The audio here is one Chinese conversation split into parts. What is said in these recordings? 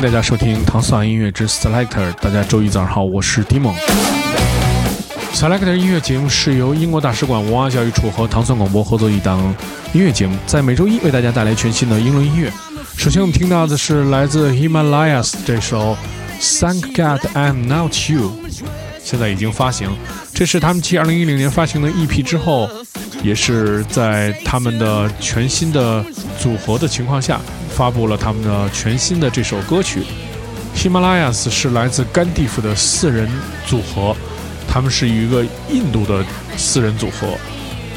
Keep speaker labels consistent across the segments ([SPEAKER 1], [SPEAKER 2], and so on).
[SPEAKER 1] 迎大家收听糖蒜音乐之 Selector。大家周一早上好，我是 Dimon。Selector 音乐节目是由英国大使馆文化教育处和糖蒜广播合作一档音乐节目，在每周一为大家带来全新的英伦音乐。首先我们听到的是来自 Himalayas 这首 Thank God I'm Not You，现在已经发行。这是他们继2010年发行的 EP 之后，也是在他们的全新的组合的情况下。发布了他们的全新的这首歌曲。Himalayas 是来自甘地夫的四人组合，他们是一个印度的四人组合，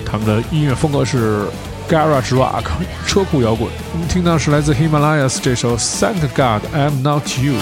[SPEAKER 1] 他们的音乐风格是 Garage Rock 车库摇滚。我们听到是来自 Himalayas 这首 Thank God I'm Not You。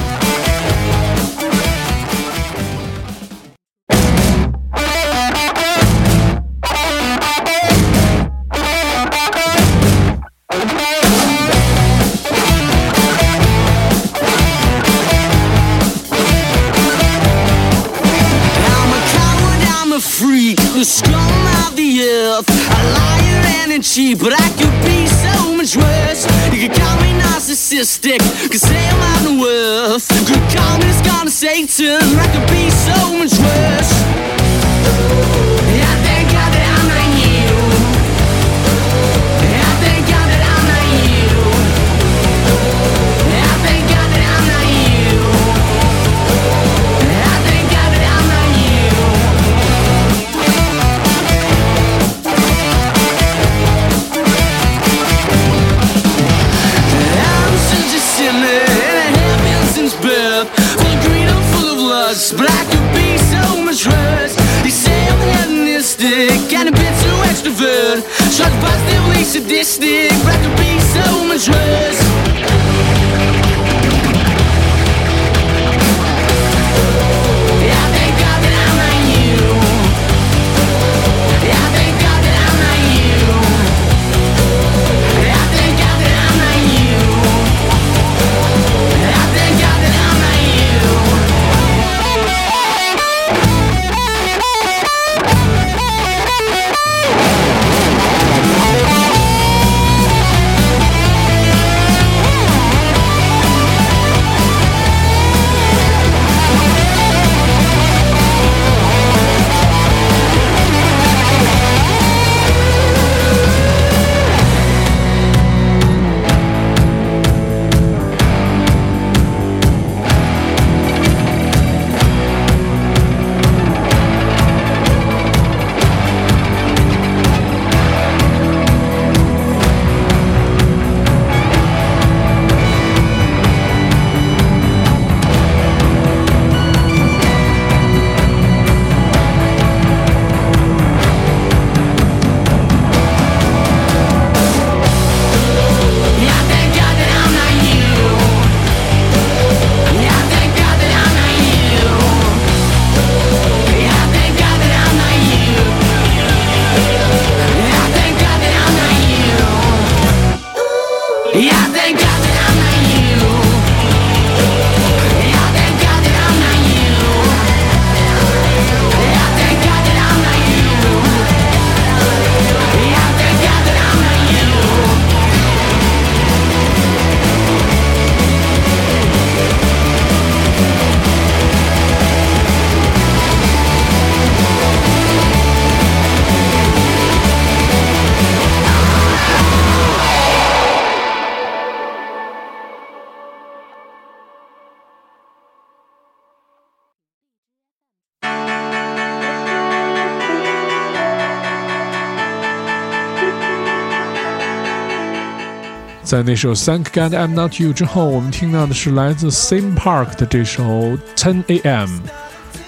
[SPEAKER 1] 在那首《Thank God I'm Not You》之后，我们听到的是来自 Same Park 的这首《Ten A.M.》，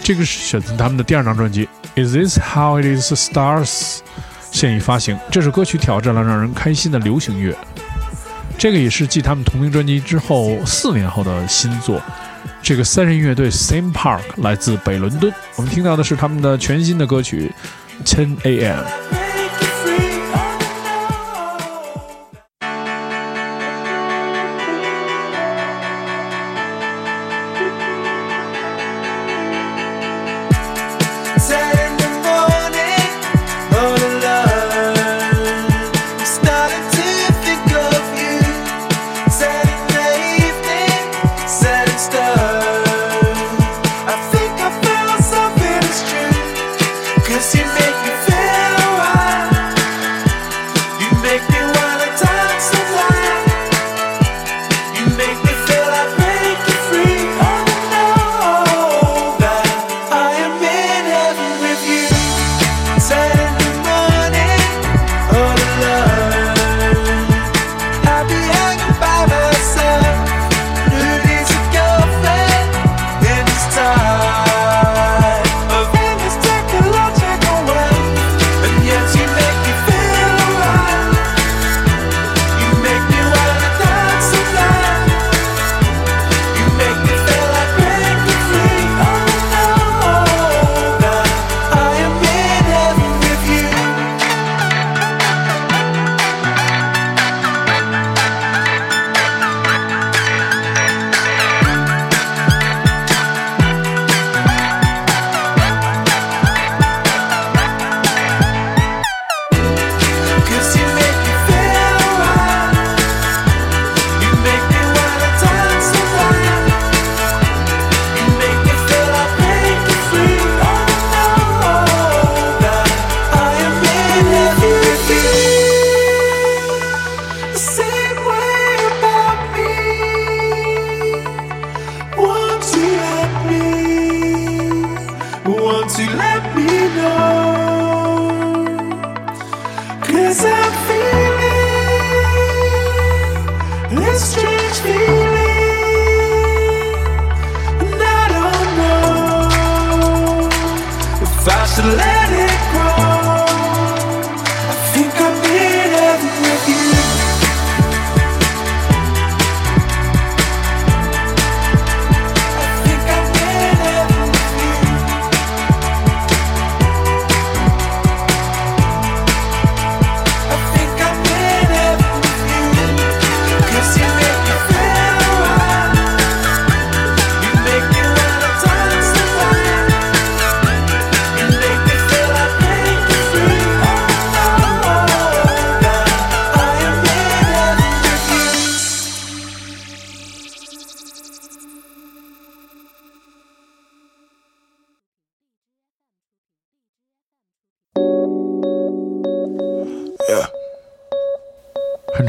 [SPEAKER 1] 这个是选自他们的第二张专辑《Is This How It Is Stars》，现已发行。这首歌曲挑战了让人开心的流行乐。
[SPEAKER 2] 这个也是继他们同名专辑之后四年后的新作。这个三人乐队 Same Park 来自北伦敦，我们听到的是他们的全新的歌曲《Ten A.M.》。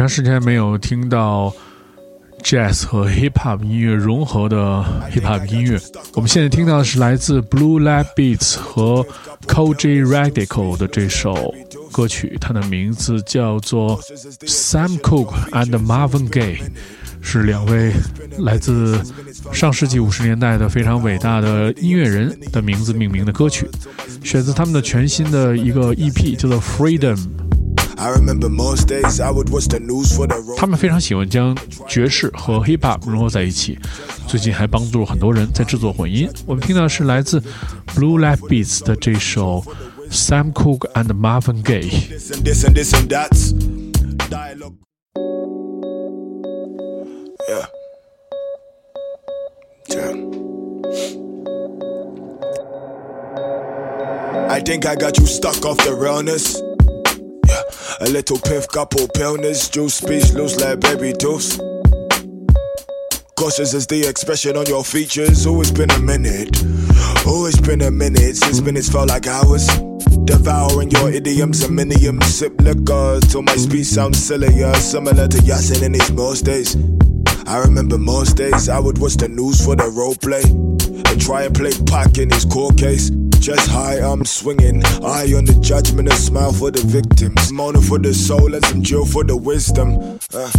[SPEAKER 2] 长时间没有听到 jazz 和 hip hop 音乐融合的 hip hop 音乐。我们现在听到的是来自 Blue Lab Beats 和 Koji Radical 的这首歌曲，它的名字叫做 Sam Cooke and Marvin Gaye，是两位来自上世纪五十年代的非常伟大的音乐人的名字命名的歌曲，选自他们的全新的一个 EP，叫做 Freedom。他们非常喜欢将爵士和 hip hop 融合在一起，最近还帮助了很多人在制作混音。我们听到的是来自 Blue Lab Beats 的这首 Sam Cooke and Marvin
[SPEAKER 3] Gaye。I think I got you stuck off the realness. A little piff, couple pillness, juice speech loose like baby tooth. Cautious is the expression on your features. Always been a minute, always been a minute since minutes felt like hours. Devouring your idioms and miniums, sip liquor till my speech sounds sillier, similar to Yasin in his most days. I remember most days I would watch the news for the role play and try and play Pac in his court case. Just high, I'm swinging. Eye on the judgment, a smile for the victims. Moaning for the soul and some chill for the wisdom. Uh,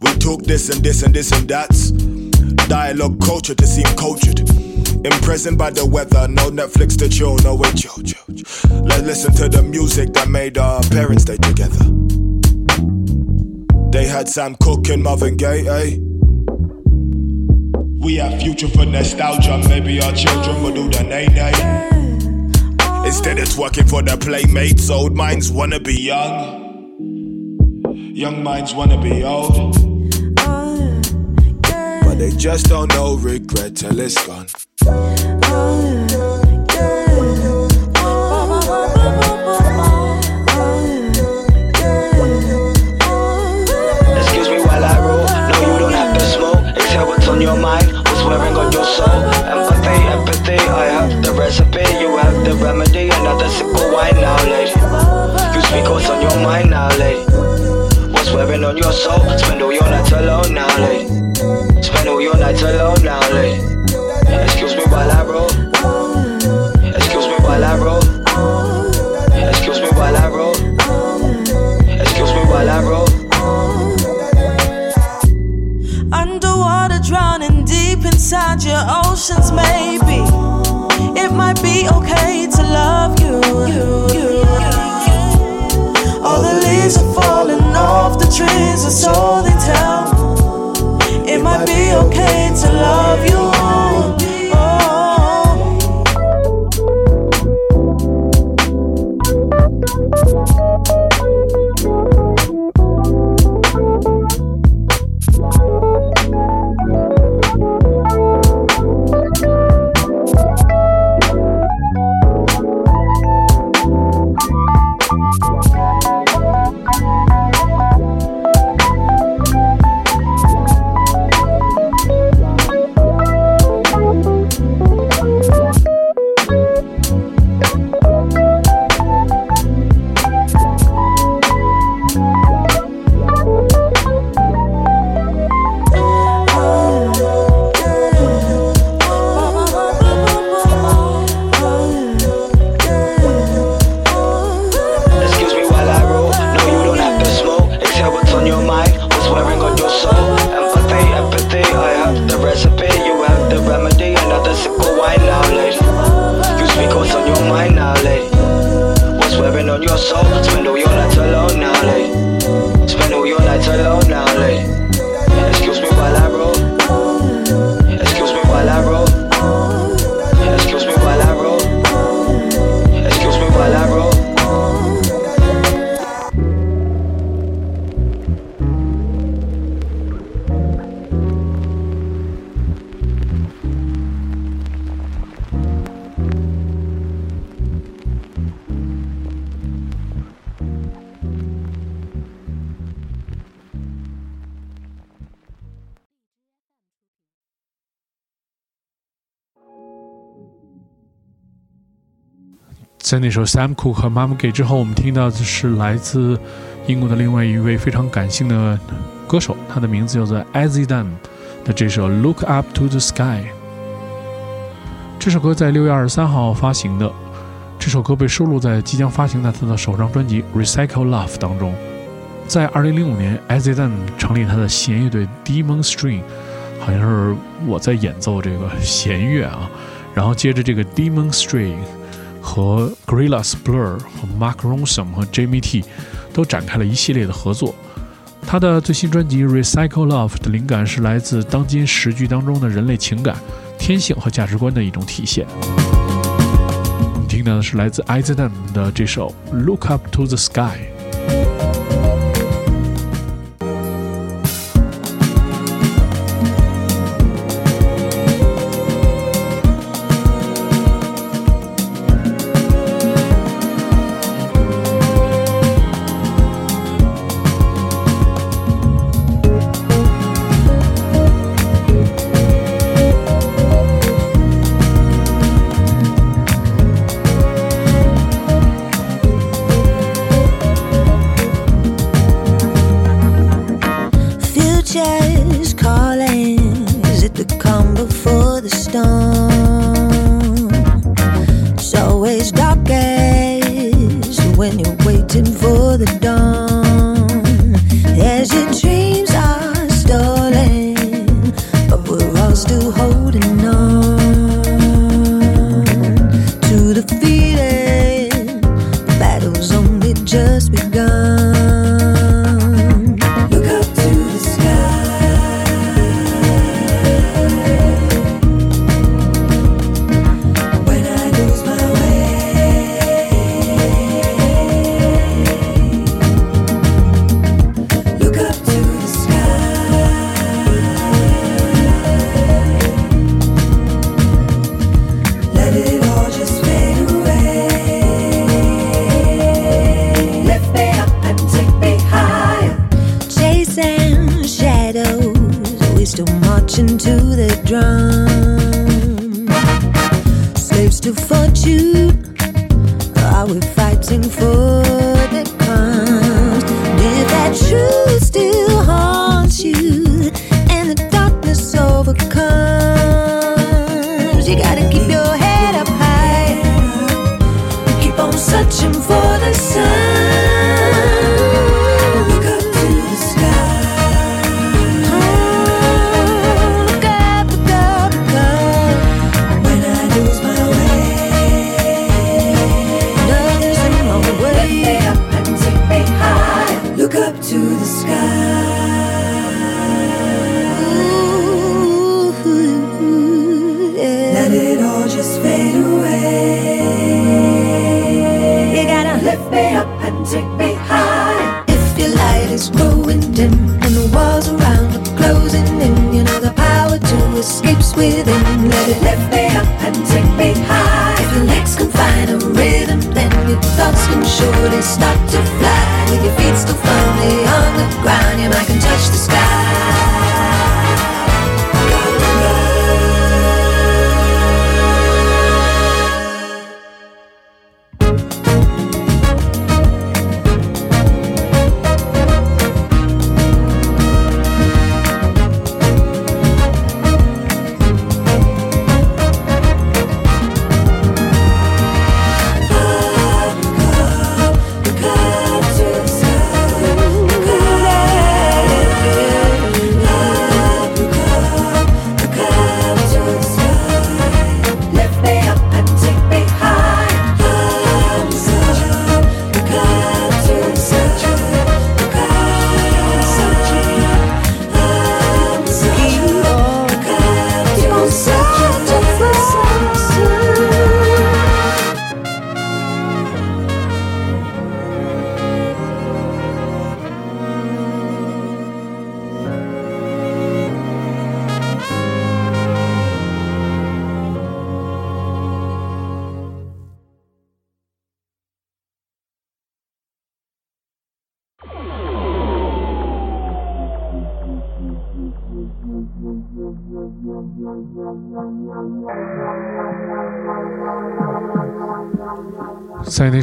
[SPEAKER 3] we talk this and this and this and that's. Dialogue culture to seem cultured. Imprisoned by the weather, no Netflix to chill, no way, chill, chill. Let's listen to the music that made our parents stay together. They had Sam Cooke and Marvin Gaye, eh? We have future for nostalgia. Maybe our children will do the nay nay. Instead of working for the playmates, old minds wanna be young. Young minds wanna be old. But they just don't know regret till it's gone.
[SPEAKER 4] Oh,
[SPEAKER 1] 在那首 Sam Cooke 和 Mama Gay 之后，我们听到的是来自英国的另外一位非常感性的歌手，他的名字叫做 Azidan 的这首 Look Up to the Sky。这首歌在六月二十三号发行的，这首歌被收录在即将发行的他的首张专辑《Recycle Love》当中。在二零零五年，Azidan 成立他的弦乐队 Demon String，好像是我在演奏这个弦乐啊，然后接着这个 Demon String。和 Gorillaz Blur 和 Mark Ronson 和 Jamie T 都展开了一系列的合作。他的最新专辑《Recycle Love》的灵感是来自当今时局当中的人类情感、天性和价值观的一种体现。我们听到的是来自 i z a n 的这首《Look Up to the Sky》。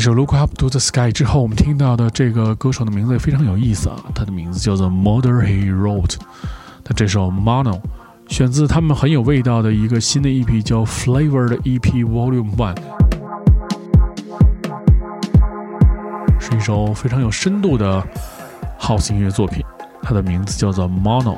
[SPEAKER 1] 这首《Look Up to the Sky》之后，我们听到的这个歌手的名字也非常有意思啊，他的名字叫做《Murder He Wrote》。那这首《Mono》选自他们很有味道的一个新的一批叫《Flavor》的 EP Volume One，是一首非常有深度的 House 音乐作品，它的名字叫做《Mono》。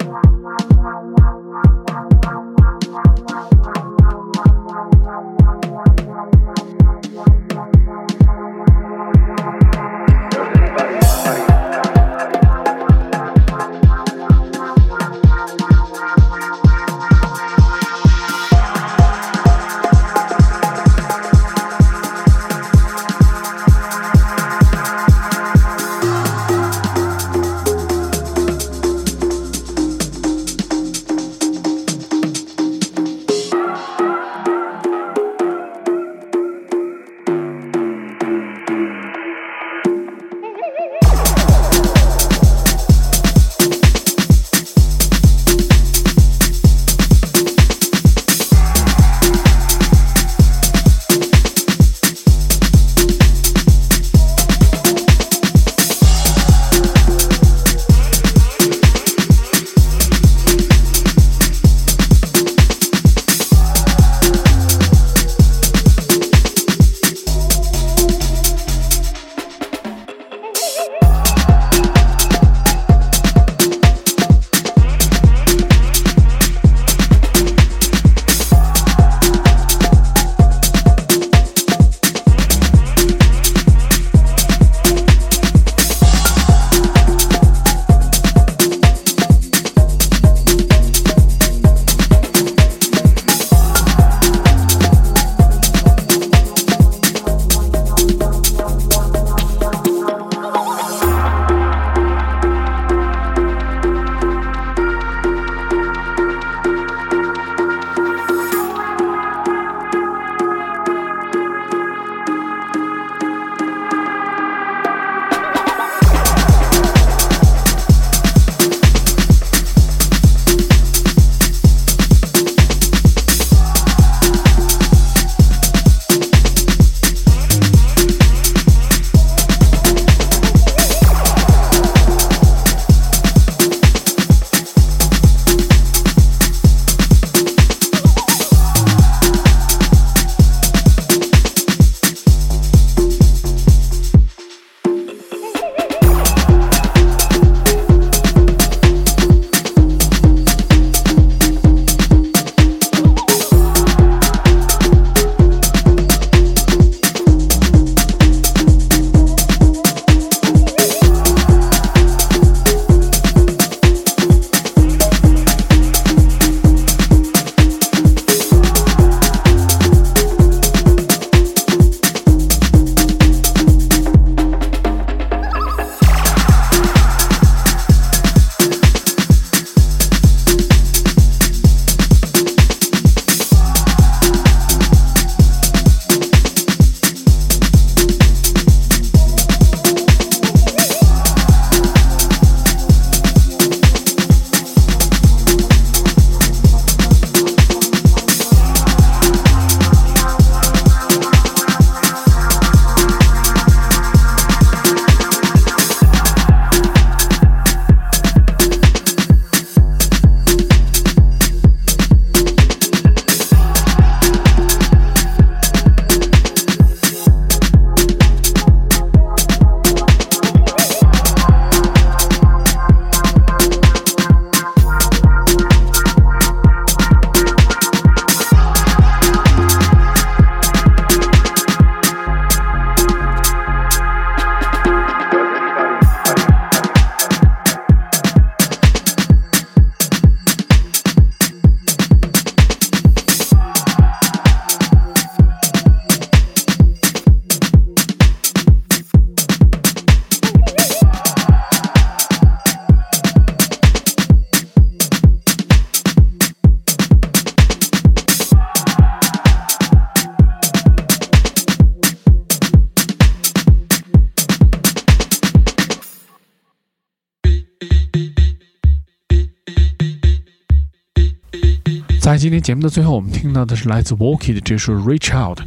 [SPEAKER 1] 节目的最后，我们听到的是来自 Walkie 的这首《Reach Out》。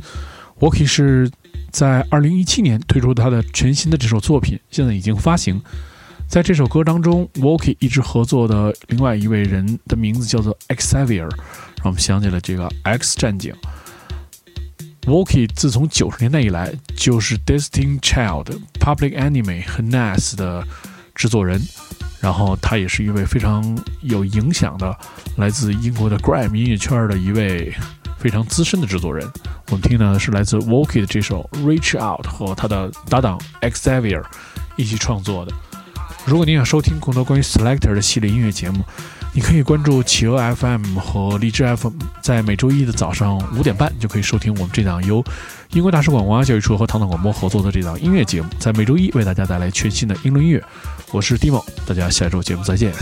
[SPEAKER 1] Walkie 是在2017年推出他的全新的这首作品，现在已经发行。在这首歌当中，Walkie 一直合作的另外一位人的名字叫做 Xavier，让我们想起了这个《X 战警》。Walkie 自从九十年代以来就是 Destiny Child、Public Enemy 和 Nas 的制作人，然后他也是一位非常有影响的来自英国的 Gram 音乐圈的一位非常资深的制作人。我们听的是来自 Walkie 的这首《Reach Out》和他的搭档 Xavier 一起创作的。如果您想收听更多关于 Selector 的系列音乐节目，你可以关注企鹅 FM 和荔枝 FM，在每周一的早上五点半就可以收听我们这档由英国大使馆文化教育处和唐唐广播合作的这档音乐节目，在每周一为大家带来全新的英伦音乐。我是 Dimo，大家下周节目再见。